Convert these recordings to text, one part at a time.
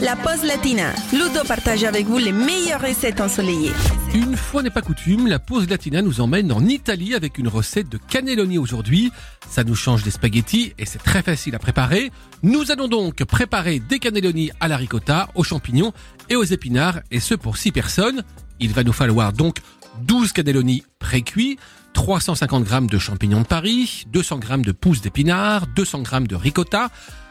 la pause latina. Ludo partage avec vous les meilleures recettes ensoleillées. Une fois n'est pas coutume, la pause latina nous emmène en Italie avec une recette de cannelloni aujourd'hui. Ça nous change des spaghettis et c'est très facile à préparer. Nous allons donc préparer des cannelloni à la ricotta, aux champignons et aux épinards et ce pour 6 personnes. Il va nous falloir donc 12 cannelloni pré-cuits, 350 g de champignons de Paris, 200 g de pousses d'épinards, 200 g de ricotta,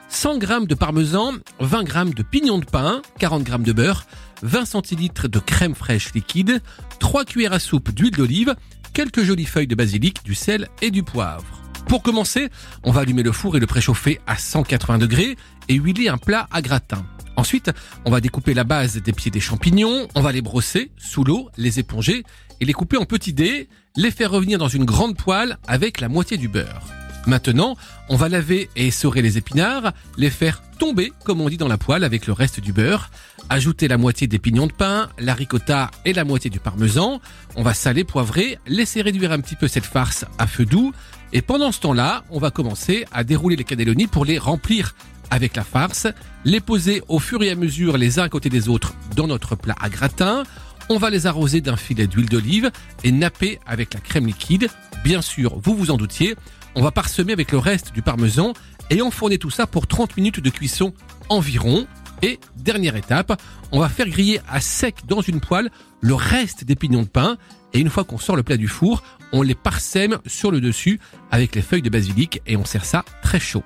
100 g de parmesan, 20 g de pignons de pain, 40 g de beurre, 20 centilitres de crème fraîche liquide, 3 cuillères à soupe d'huile d'olive, quelques jolies feuilles de basilic, du sel et du poivre. Pour commencer, on va allumer le four et le préchauffer à 180 degrés et huiler un plat à gratin. Ensuite, on va découper la base des pieds des champignons, on va les brosser sous l'eau, les éponger et les couper en petits dés, les faire revenir dans une grande poêle avec la moitié du beurre. Maintenant, on va laver et essorer les épinards, les faire tomber, comme on dit dans la poêle, avec le reste du beurre. Ajouter la moitié des pignons de pain, la ricotta et la moitié du parmesan. On va saler, poivrer, laisser réduire un petit peu cette farce à feu doux. Et pendant ce temps-là, on va commencer à dérouler les cannelloni pour les remplir avec la farce, les poser au fur et à mesure les uns à côté des autres dans notre plat à gratin. On va les arroser d'un filet d'huile d'olive et napper avec la crème liquide. Bien sûr, vous vous en doutiez, on va parsemer avec le reste du parmesan et enfourner tout ça pour 30 minutes de cuisson environ. Et dernière étape, on va faire griller à sec dans une poêle le reste des pignons de pain et une fois qu'on sort le plat du four, on les parsème sur le dessus avec les feuilles de basilic et on sert ça très chaud.